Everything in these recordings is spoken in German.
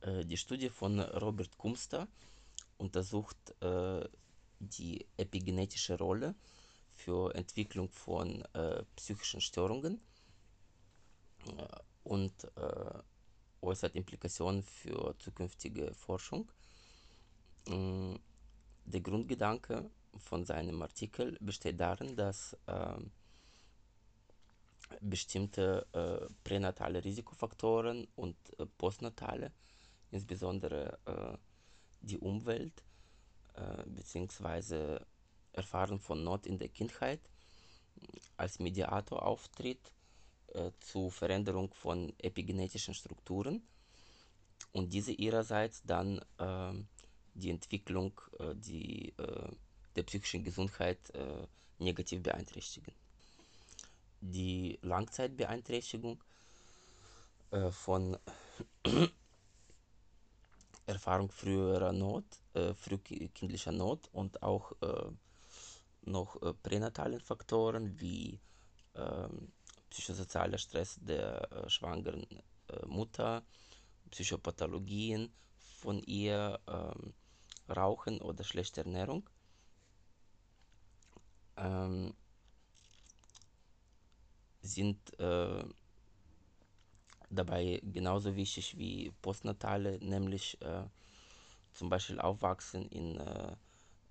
Äh, die Studie von Robert Kumster untersucht äh, die epigenetische Rolle für Entwicklung von äh, psychischen Störungen äh, und äh, äußert Implikationen für zukünftige Forschung. Mm, der Grundgedanke von seinem Artikel besteht darin, dass ähm, bestimmte äh, pränatale Risikofaktoren und äh, postnatale, insbesondere äh, die Umwelt äh, bzw. Erfahrung von Not in der Kindheit als Mediator auftritt äh, zu Veränderung von epigenetischen Strukturen und diese ihrerseits dann äh, die Entwicklung äh, die, äh, der psychischen Gesundheit äh, negativ beeinträchtigen. Die Langzeitbeeinträchtigung äh, von Erfahrung früherer Not, äh, frühkindlicher Not und auch äh, noch äh, pränatalen Faktoren wie ähm, psychosozialer Stress der äh, schwangeren äh, Mutter, Psychopathologien von ihr, ähm, Rauchen oder schlechte Ernährung. Ähm, sind äh, dabei genauso wichtig wie postnatale, nämlich äh, zum Beispiel Aufwachsen in äh,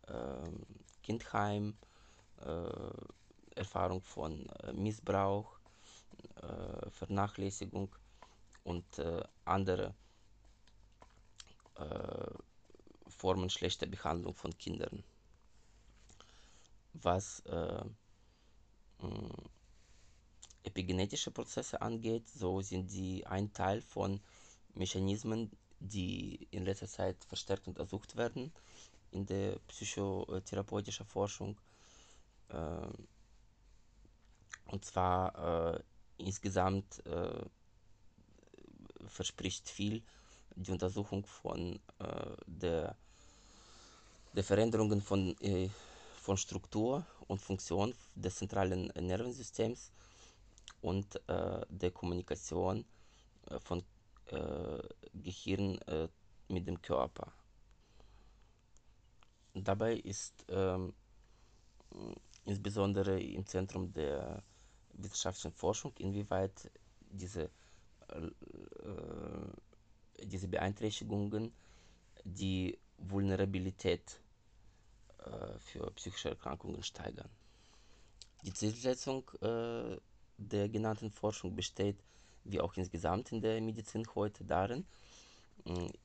äh, Kindheim, äh, Erfahrung von äh, Missbrauch, äh, Vernachlässigung und andere Formen schlechter Behandlung von Kindern. Was epigenetische Prozesse angeht, so sind sie ein Teil von Mechanismen, die in letzter Zeit verstärkt untersucht werden in der psychotherapeutischen Forschung. Ähm, und zwar äh, insgesamt äh, verspricht viel die Untersuchung von äh, der, der Veränderungen von, von Struktur und Funktion des zentralen Nervensystems und äh, der Kommunikation äh, von äh, Gehirn mit dem Körper. Dabei ist ähm, insbesondere im Zentrum der wissenschaftlichen Forschung, inwieweit diese, äh, diese Beeinträchtigungen die Vulnerabilität für psychische Erkrankungen steigern. Die Zielsetzung äh, der genannten Forschung besteht, wie auch insgesamt in der Medizin heute, darin,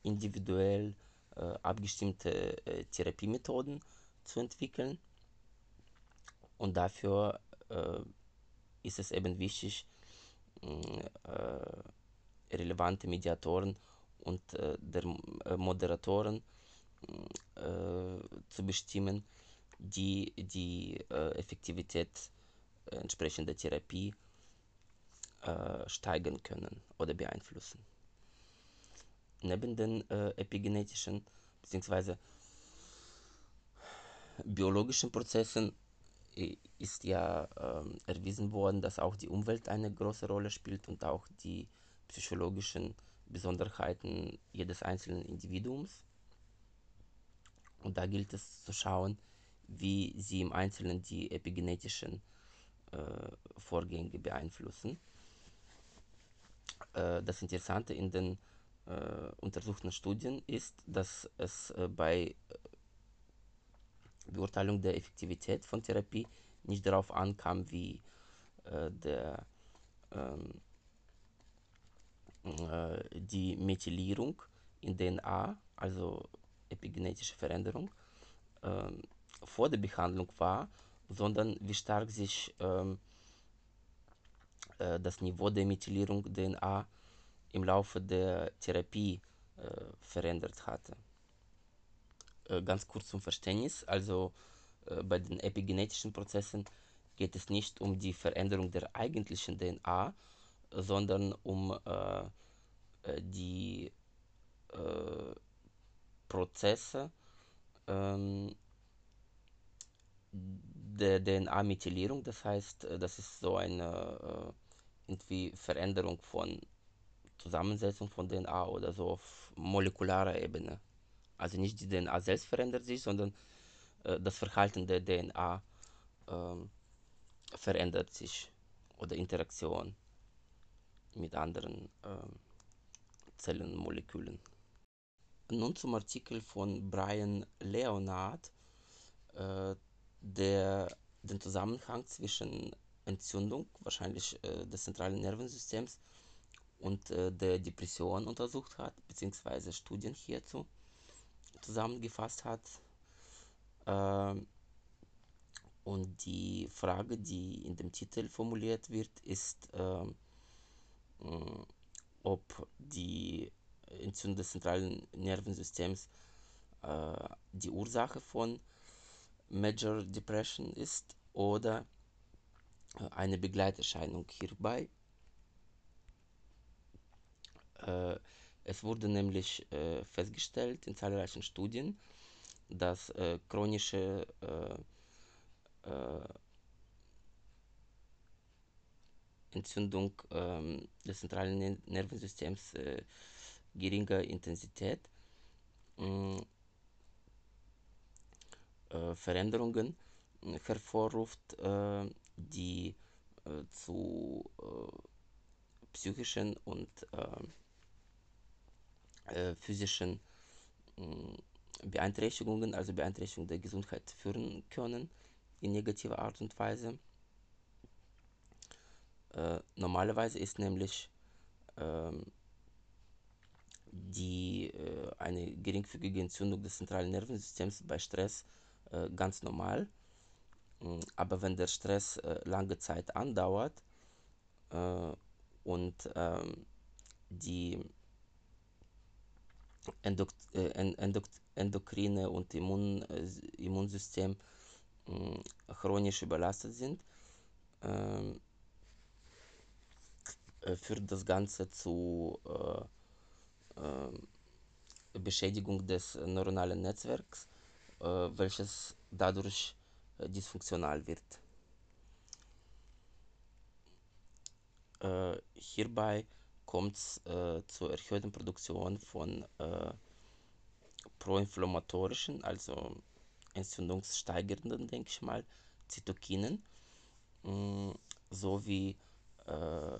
individuell äh, abgestimmte äh, Therapiemethoden zu entwickeln. Und dafür äh, ist es eben wichtig, relevante Mediatoren und der Moderatoren zu bestimmen, die die Effektivität entsprechender Therapie äh, steigern können oder beeinflussen. Neben den äh, epigenetischen bzw. biologischen Prozessen ist ja äh, erwiesen worden, dass auch die Umwelt eine große Rolle spielt und auch die psychologischen Besonderheiten jedes einzelnen Individuums. Und da gilt es zu schauen, wie sie im Einzelnen die epigenetischen äh, Vorgänge beeinflussen. Äh, das Interessante in den äh, untersuchten Studien ist, dass es bei Beurteilung der Effektivität von Therapie nicht darauf ankam, wie der, ähm, die Methylierung in DNA, also epigenetische Veränderung, ähm, vor der Behandlung war, sondern wie stark sich ähm, äh, das Niveau der Methylierung DNA im Laufe der Therapie äh, verändert hatte. Äh, ganz kurz zum Verständnis, also äh, bei den epigenetischen Prozessen geht es nicht um die Veränderung der eigentlichen DNA, sondern um äh, äh, die Prozesse, ähm, der DNA-Methylierung. Das heißt, äh, das ist so eine äh, irgendwie Veränderung von Zusammensetzung von DNA oder so auf molekularer Ebene. Also nicht die DNA selbst verändert sich, sondern äh, das Verhalten der DNA ähm, verändert sich oder Interaktion mit anderen ähm, Zellenmolekülen. Nun zum Artikel von Brian Leonard, äh, der den Zusammenhang zwischen Entzündung, wahrscheinlich äh, des zentralen Nervensystems, und äh, der Depression untersucht hat, beziehungsweise Studien hierzu zusammengefasst hat. Ähm, und die Frage, die in dem Titel formuliert wird, ist, äh, ob die Entzündung des zentralen Nervensystems äh, die Ursache von Major Depression ist oder äh, eine Begleiterscheinung hierbei. Äh, es wurde nämlich äh, festgestellt in zahlreichen Studien, dass chronische Entzündung ähm, des zentralen Nervensystems geringer Intensität Veränderungen hervorruft, äh, die zu psychischen und physischen Beeinträchtigungen, also Beeinträchtigungen der Gesundheit führen können in negativer Art und Weise. Äh, normalerweise ist nämlich ähm, die, äh, eine geringfügige Entzündung des zentralen Nervensystems bei Stress äh, ganz normal. Mm, aber wenn der Stress äh, lange Zeit andauert äh, und ähm, die Endok äh, Endok endokrine und Immun Immunsystem mm, chronisch überlastet sind, ähm, äh, führt das Ganze zu äh, äh, Beschädigung des neuronalen Netzwerks, welches dadurch äh, dysfunktional wird. Äh, hierbei kommt es zur erhöhten Produktion von proinflammatorischen, also entzündungssteigernden, denke ich mal, Zytokinen mm, sowie äh,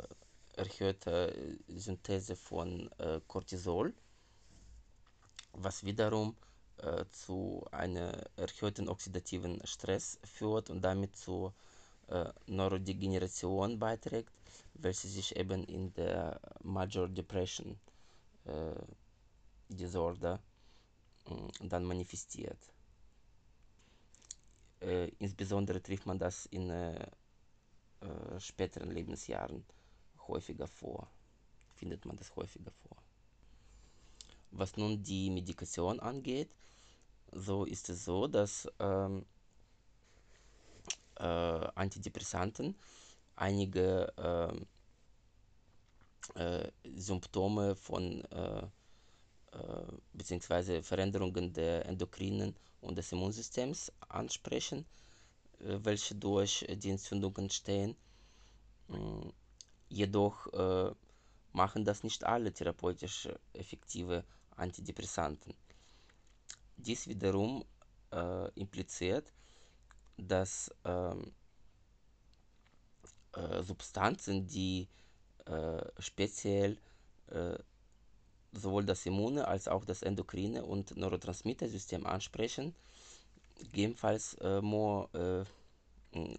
erhöhte Synthese von äh, Cortisol, was wiederum äh, zu einem erhöhten oxidativen Stress führt und damit zu äh, Neurodegeneration beiträgt, welche sich eben in der Major Depression äh, Disorder äh, dann manifestiert. Äh, insbesondere trifft man das in äh, späteren Lebensjahren häufiger vor, findet man das häufiger vor. Was nun die Medikation angeht, so ist es so, dass ähm, äh, Antidepressanten einige ähm, äh, Symptome von äh, äh, bzw. Veränderungen der Endokrinen und des Immunsystems ansprechen, äh, welche durch die Entzündung entstehen. Mm, Jedoch äh, machen das nicht alle therapeutisch effektive Antidepressanten. Dies wiederum äh, impliziert, dass äh, Substanzen, die äh, speziell äh, sowohl das Immune als auch das Endokrine und Neurotransmittersystem ansprechen, gegebenenfalls äh, more, äh,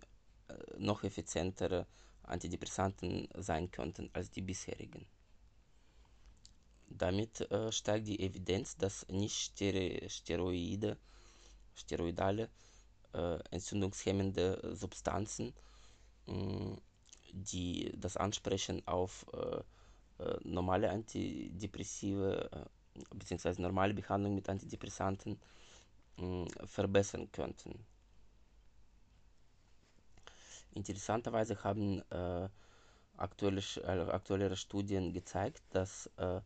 noch effizientere Antidepressanten sein könnten als die bisherigen. Damit äh, steigt die Evidenz, dass nicht Steroide, steroidale äh, entzündungshemmende Substanzen, mh, die das Ansprechen auf äh, äh normale Antidepressive äh, bzw. normale Behandlung mit Antidepressanten verbessern könnten. Interessanterweise haben äh, aktuelle, äh, aktuellere Studien gezeigt, dass äh,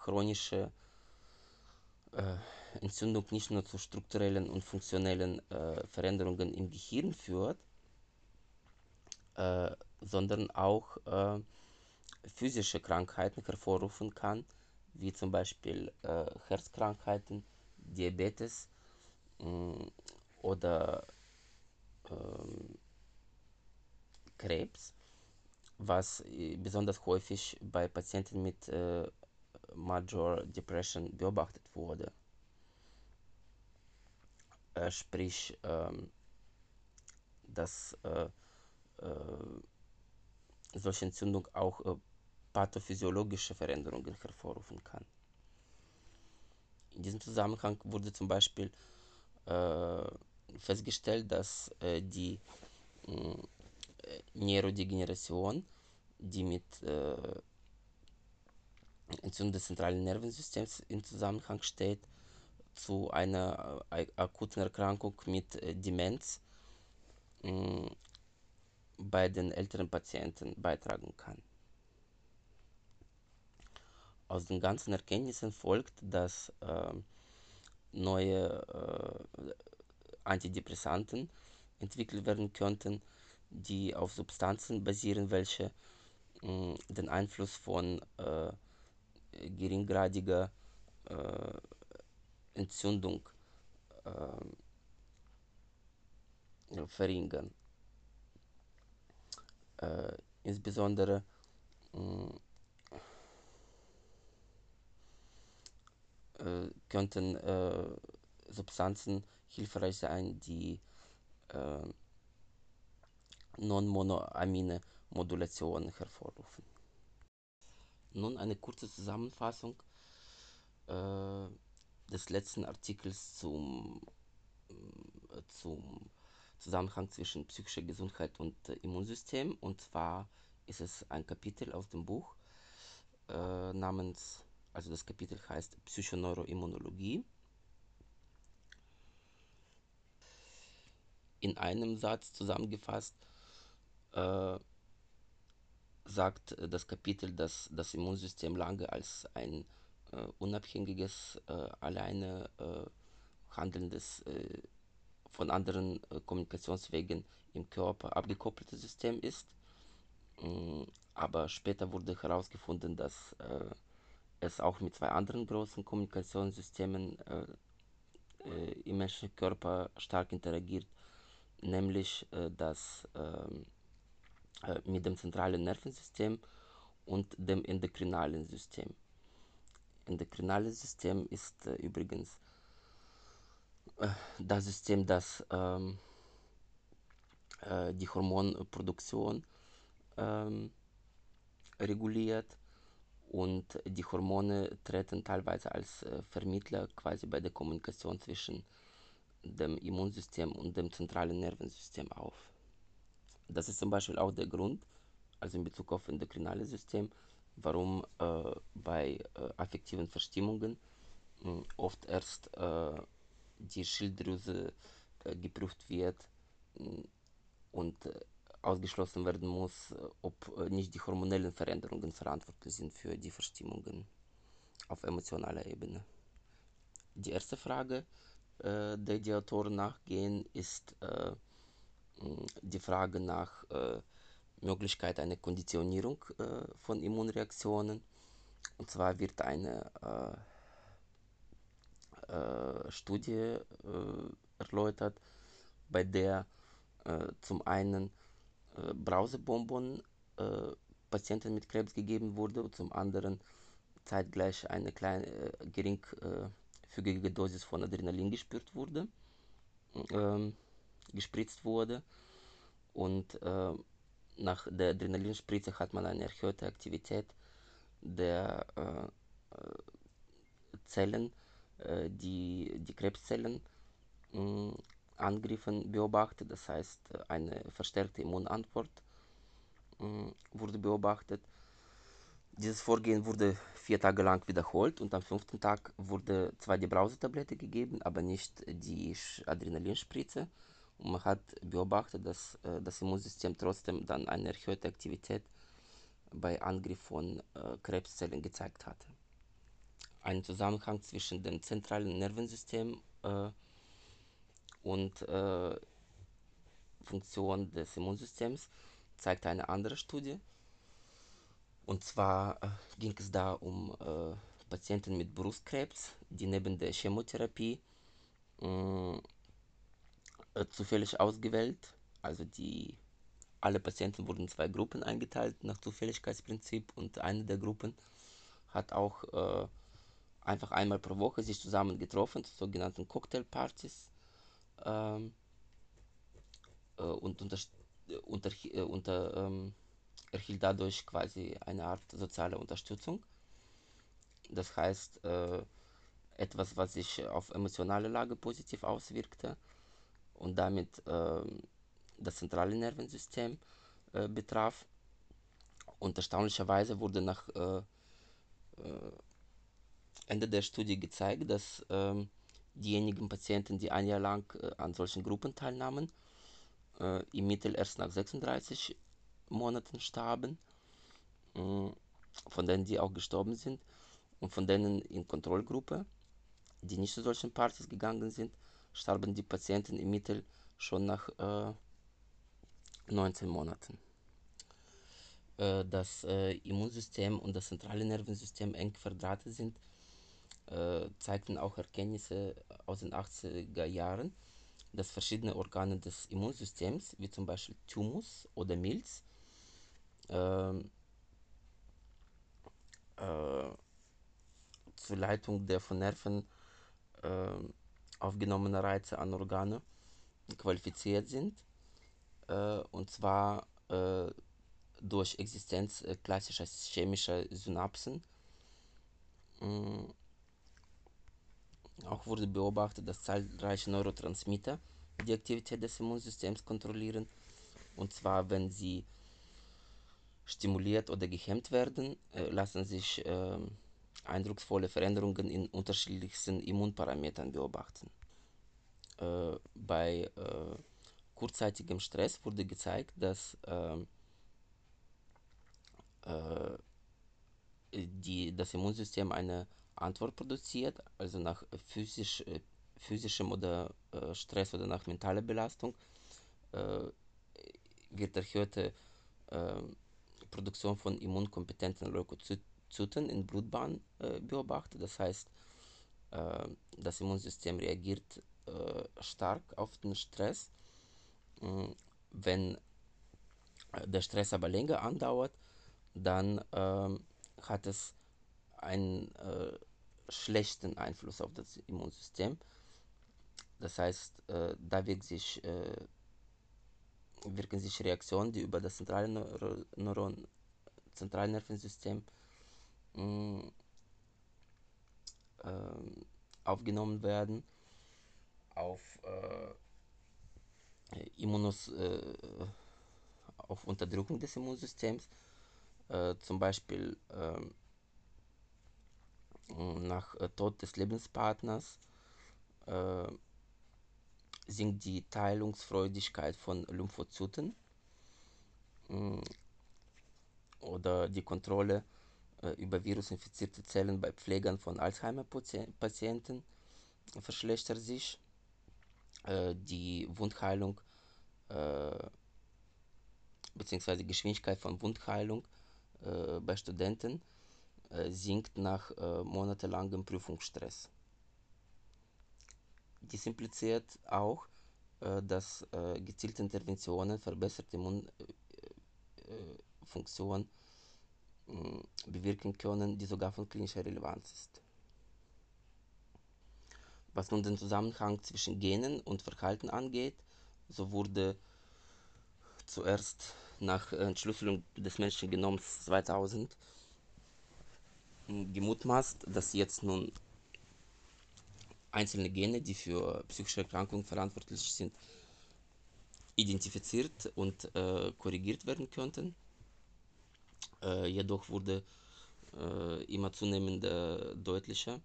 chronische äh, Entzündung nicht nur zu strukturellen und funktionellen äh, Veränderungen im Gehirn führt, äh, sondern auch physische Krankheiten hervorrufen kann, wie zum Beispiel Herzkrankheiten, Diabetes mh, oder Krebs, was besonders häufig bei Patienten mit Major Depression beobachtet wurde. Äh, sprich, ähm, dass äh, solche Entzündung auch äh, pathophysiologische Veränderungen hervorrufen kann. In diesem Zusammenhang wurde zum Beispiel festgestellt, dass äh, die äh, Neurodegeneration, die mit äh, Entzündung des zentralen Nervensystems in Zusammenhang steht, zu einer äh, akuten Erkrankung mit äh, Demenz bei den älteren Patienten beitragen kann. Aus den ganzen Erkenntnissen folgt, dass äh, neue äh, Antidepressanten entwickelt werden könnten, die auf Substanzen basieren, welche mh, den Einfluss von äh, geringgradiger äh, Entzündung äh, verringern. Äh, insbesondere äh, könnten äh, Substanzen hilfreich sein, die äh, non-monoamine Modulation hervorrufen. Nun eine kurze Zusammenfassung äh, des letzten Artikels zum, äh, zum Zusammenhang zwischen psychischer Gesundheit und äh, Immunsystem. Und zwar ist es ein Kapitel aus dem Buch äh, namens, also das Kapitel heißt Psychoneuroimmunologie. In einem Satz zusammengefasst äh, sagt das Kapitel, dass das Immunsystem lange als ein äh, unabhängiges, äh, alleine äh, handelndes von anderen äh, Kommunikationswegen im Körper abgekoppeltes System ist. Mm, aber später wurde herausgefunden, dass äh, es auch mit zwei anderen großen Kommunikationssystemen äh, äh im menschlichen Körper stark interagiert, nämlich äh, das ähm, äh, mit dem zentralen Nervensystem und dem endokrinalen System. Endokrinale System ist übrigens das System, das ähm, äh, die Hormonproduktion ähm, reguliert und die Hormone treten teilweise als äh, Vermittler quasi bei der Kommunikation zwischen dem Immunsystem und dem zentralen Nervensystem auf. Das ist zum Beispiel auch der Grund, also in Bezug auf endokrinale System, warum äh, bei äh, affektiven Verstimmungen mh, oft erst äh, die Schilddrüse äh, geprüft wird mm, und äh, ausgeschlossen werden muss, äh, ob nicht die hormonellen Veränderungen verantwortlich sind für die Verstimmungen auf emotionaler Ebene. Die erste Frage, der die Autoren nachgehen, ist die Frage nach Möglichkeit einer Konditionierung von Immunreaktionen. Und zwar wird eine äh, Studie äh, erläutert, bei der äh, zum einen Brausebonbon Patienten mit Krebs gegeben wurde und zum anderen zeitgleich eine kleine geringfügige Dosis von Adrenalin gespürt wurde, ähm, gespritzt wurde und äh, nach der Adrenalinspritze hat man eine erhöhte Aktivität der äh, Zellen äh, die, die Krebszellen mm, angriffen beobachtet, das heißt eine verstärkte Immunantwort mm, wurde beobachtet. Dieses Vorgehen wurde vier Tage lang wiederholt und am fünften Tag wurde zwar die Brausetablette gegeben, aber nicht die Adrenalinspritze. Und man hat beobachtet, dass äh, das Immunsystem trotzdem dann eine erhöhte Aktivität bei Angriff von äh, Krebszellen gezeigt hatte einen Zusammenhang zwischen dem zentralen Nervensystem äh, und äh, Funktion des Immunsystems zeigt eine andere Studie. Und zwar äh, ging es da um Patienten mit Brustkrebs, die neben der Chemotherapie mh, äh, zufällig ausgewählt, also die alle Patienten wurden in zwei Gruppen eingeteilt nach Zufälligkeitsprinzip und eine der Gruppen hat auch äh, einfach einmal pro Woche sich zusammen getroffen, zu sogenannten Cocktailpartys ähm, äh, und unter, unter, äh, unter ähm, erhielt dadurch quasi eine Art soziale Unterstützung. Das heißt, äh, etwas, was sich auf emotionale Lage positiv auswirkte und damit äh, das zentrale Nervensystem äh, betraf. Und erstaunlicherweise wurde nach äh, äh, Ende der Studie gezeigt, dass ähm, diejenigen Patienten, die ein Jahr lang an solchen Gruppen teilnahmen, im Mittel erst nach 36 Monaten starben, äh, von denen die auch gestorben sind und von denen in Kontrollgruppe, die nicht zu solchen Partys gegangen sind, starben die Patienten im Mittel schon nach äh, 19 Monaten. Äh, das äh, Immunsystem und das zentrale Nervensystem eng verdrahtet sind, zeigten auch Erkenntnisse aus den 80er Jahren, dass verschiedene Organe des Immunsystems, wie zum Beispiel Thymus oder Milz, zur Leitung der von Nerven aufgenommenen Reize an Organe qualifiziert sind. Äh, und zwar äh, durch Existenz äh, klassischer chemischer Synapsen. Mm, auch wurde beobachtet, dass zahlreiche Neurotransmitter die Aktivität des Immunsystems kontrollieren. Und zwar, wenn sie stimuliert oder gehemmt werden, äh, lassen sich äh, eindrucksvolle Veränderungen in unterschiedlichsten Immunparametern beobachten. Äh, bei äh, kurzzeitigem Stress wurde gezeigt, dass ähm, äh, die, das Immunsystem eine Antwort produziert, also nach physisch, äh, physischem oder äh, Stress oder nach mentaler Belastung wird erhöhte Produktion von immunkompetenten Leukozyten in Blutbahn äh, beobachtet. Das heißt, äh, das Immunsystem reagiert stark auf den Stress. Wenn der Stress aber länger andauert, dann ähm, hat es einen äh, schlechten Einfluss auf das Immunsystem. Das heißt, äh, da wirkt sich, äh, wirken sich Reaktionen, die über das zentrale Neuro Neuron Zentralnervensystem mm, ähm, aufgenommen werden, auf äh, Immunos, äh, auf Unterdrückung des Immunsystems. Äh, zum Beispiel äh, nach äh, Tod des Lebenspartners äh, sinkt die Teilungsfreudigkeit von Lymphozyten mm, oder die Kontrolle äh, über virusinfizierte Zellen bei Pflegern von Alzheimer-Patienten verschlechtert sich. Äh, die Wundheilung bzw. die Geschwindigkeit von Wundheilung äh, bei Studenten äh, sinkt nach äh, monatelangem Prüfungsstress. Dies impliziert auch, dass gezielte Interventionen verbesserte Immunfunktion bewirken können, die sogar von klinischer Relevanz ist. Was nun den Zusammenhang zwischen Genen und Verhalten angeht, so wurde zuerst nach Entschlüsselung des menschlichen Genoms 2000 gemutmaßt, dass jetzt nun einzelne Gene, die für psychische Erkrankungen verantwortlich sind, identifiziert und äh, korrigiert werden könnten. Jedoch wurde immer zunehmend deutlicher,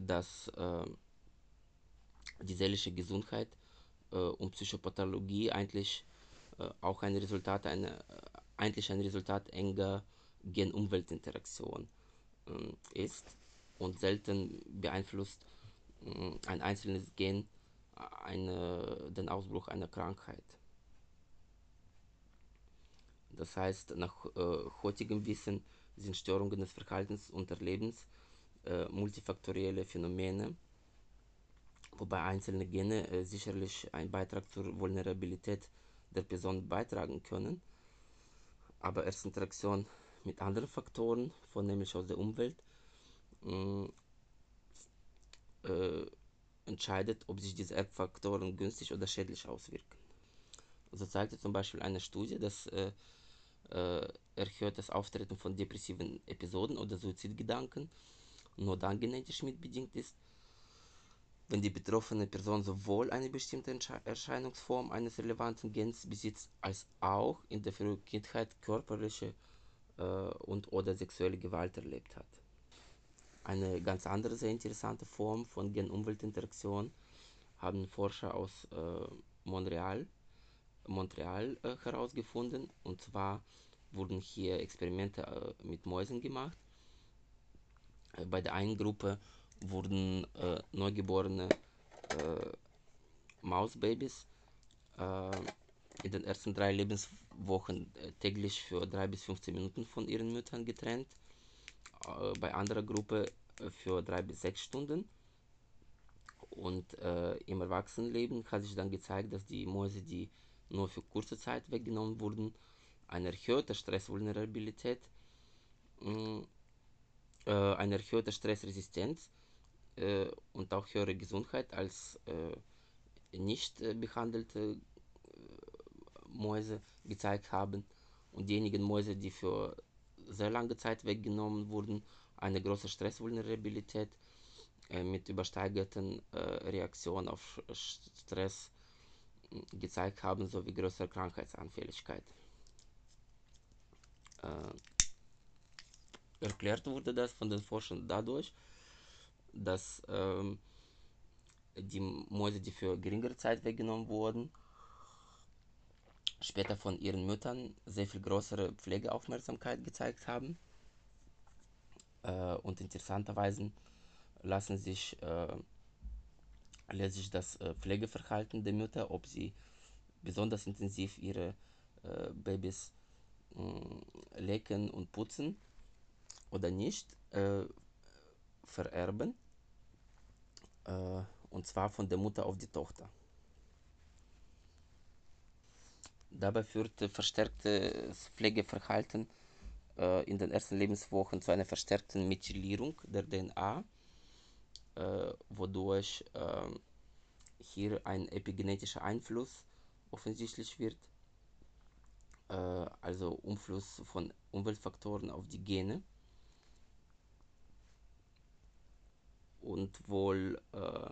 dass die seelische Gesundheit und Psychopathologie eigentlich auch ein Resultat einer, eigentlich ein Resultat enger Gen-Umwelt-Interaktion ist und selten beeinflusst ein einzelnes Gen eine, den Ausbruch einer Krankheit. Das heißt, nach äh, heutigem Wissen sind Störungen des Verhaltens und Erlebens äh, multifaktorielle Phänomene, wobei einzelne Gene äh, sicherlich einen Beitrag zur Vulnerabilität der Person beitragen können, aber erst Interaktion mit anderen Faktoren, vornehmlich aus der Umwelt, mh, äh, entscheidet, ob sich diese Erbfaktoren günstig oder schädlich auswirken. So zeigte zum Beispiel eine Studie, dass äh, äh, erhöhtes Auftreten von depressiven Episoden oder Suizidgedanken nur dann genetisch mitbedingt ist, wenn die betroffene Person sowohl eine bestimmte Erscheinungsform eines relevanten Gens besitzt, als auch in der frühen Kindheit körperliche äh, und oder sexuelle Gewalt erlebt hat. Eine ganz andere sehr interessante Form von Gen-Umwelt-Interaktion haben Forscher aus äh, Montreal, Montreal äh, herausgefunden. Und zwar wurden hier Experimente äh, mit Mäusen gemacht. Äh, bei der einen Gruppe wurden neugeborene Mausbabys in den ersten drei Lebenswochen täglich für drei bis 15 Minuten von ihren Müttern getrennt bei anderer Gruppe für drei bis sechs Stunden. Und äh, im Erwachsenenleben hat sich dann gezeigt, dass die Mäuse, die nur für kurze Zeit weggenommen wurden, eine erhöhte Stressvulnerabilität, äh, eine erhöhte Stressresistenz äh, und auch höhere Gesundheit als äh, nicht behandelte Mäuse gezeigt haben. Und diejenigen Mäuse, die für sehr lange Zeit weggenommen wurden, eine große Stressvulnerabilität mit übersteigerten Reaktionen auf Stress gezeigt haben, sowie größere Krankheitsanfälligkeit. Äh, erklärt wurde das von den Forschern dadurch, dass ähm, die Mäuse, die für geringere Zeit weggenommen wurden, später von ihren Müttern sehr viel größere Pflegeaufmerksamkeit gezeigt haben. Äh, und interessanterweise lassen sich, äh, lässt sich das äh, Pflegeverhalten der Mütter, ob sie besonders intensiv ihre äh, Babys äh, lecken und putzen oder nicht, äh, vererben. und zwar von der Mutter auf die Tochter. Dabei führt verstärktes Pflegeverhalten in den ersten Lebenswochen zu einer verstärkten Methylierung der DNA, wodurch äh, hier ein epigenetischer Einfluss offensichtlich wird, äh, also Einfluss von Umweltfaktoren auf die Gene. Und wohl äh,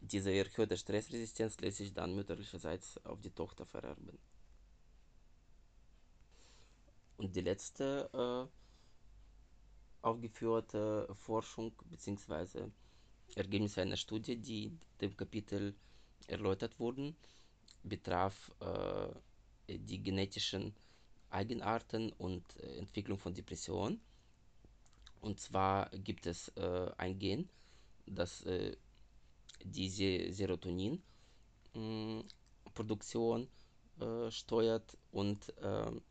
diese erhöhte Stressresistenz lässt sich dann mütterlicherseits auf die Tochter vererben. Und die letzte äh, aufgeführte Forschung bzw. Ergebnisse einer Studie, die dem Kapitel erläutert wurden, betraf äh, die genetischen Eigenarten und äh, Entwicklung von Depressionen. Und zwar gibt es äh, ein Gen, das äh, diese Serotoninproduktion äh, steuert und ähm,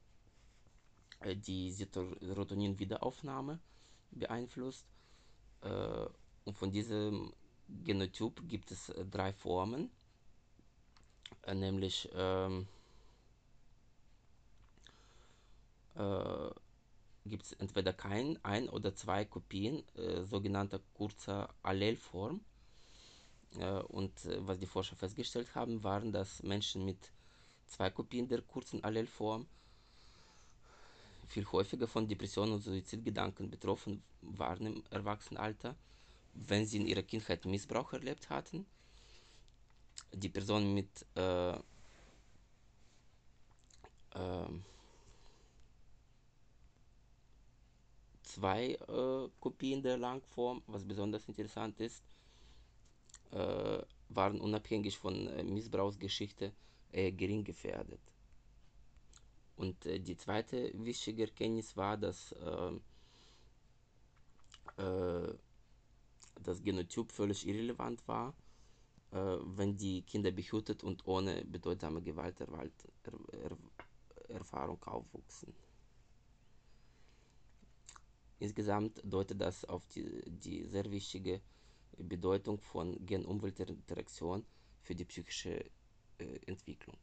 äh, die Serotonin-Wiederaufnahme beeinflusst. Äh, und von diesem Genotyp gibt es äh, drei Formen, äh, nämlich ähm, äh, gibt es entweder kein, ein oder zwei Kopien äh, sogenannter kurzer Allelform äh, und was die Forscher festgestellt haben, waren, dass Menschen mit zwei Kopien der kurzen Allelform viel häufiger von Depressionen und Suizidgedanken betroffen waren im Erwachsenenalter, wenn sie in ihrer Kindheit Missbrauch erlebt hatten. Die Personen mit äh, äh, zwei äh, Kopien der Langform, was besonders interessant ist, äh, waren unabhängig von äh, Missbrauchsgeschichte äh, gering gefährdet. Und äh, die zweite wichtige Erkenntnis war, dass ähm, äh, das Genotyp völlig irrelevant war äh, wenn die Kinder behütet und ohne bedeutsame Gewalterfahrung aufwuchsen. Insgesamt deutet das auf die, die sehr wichtige Bedeutung von Gen-Umwelt-Interaktion für die psychische äh, Entwicklung.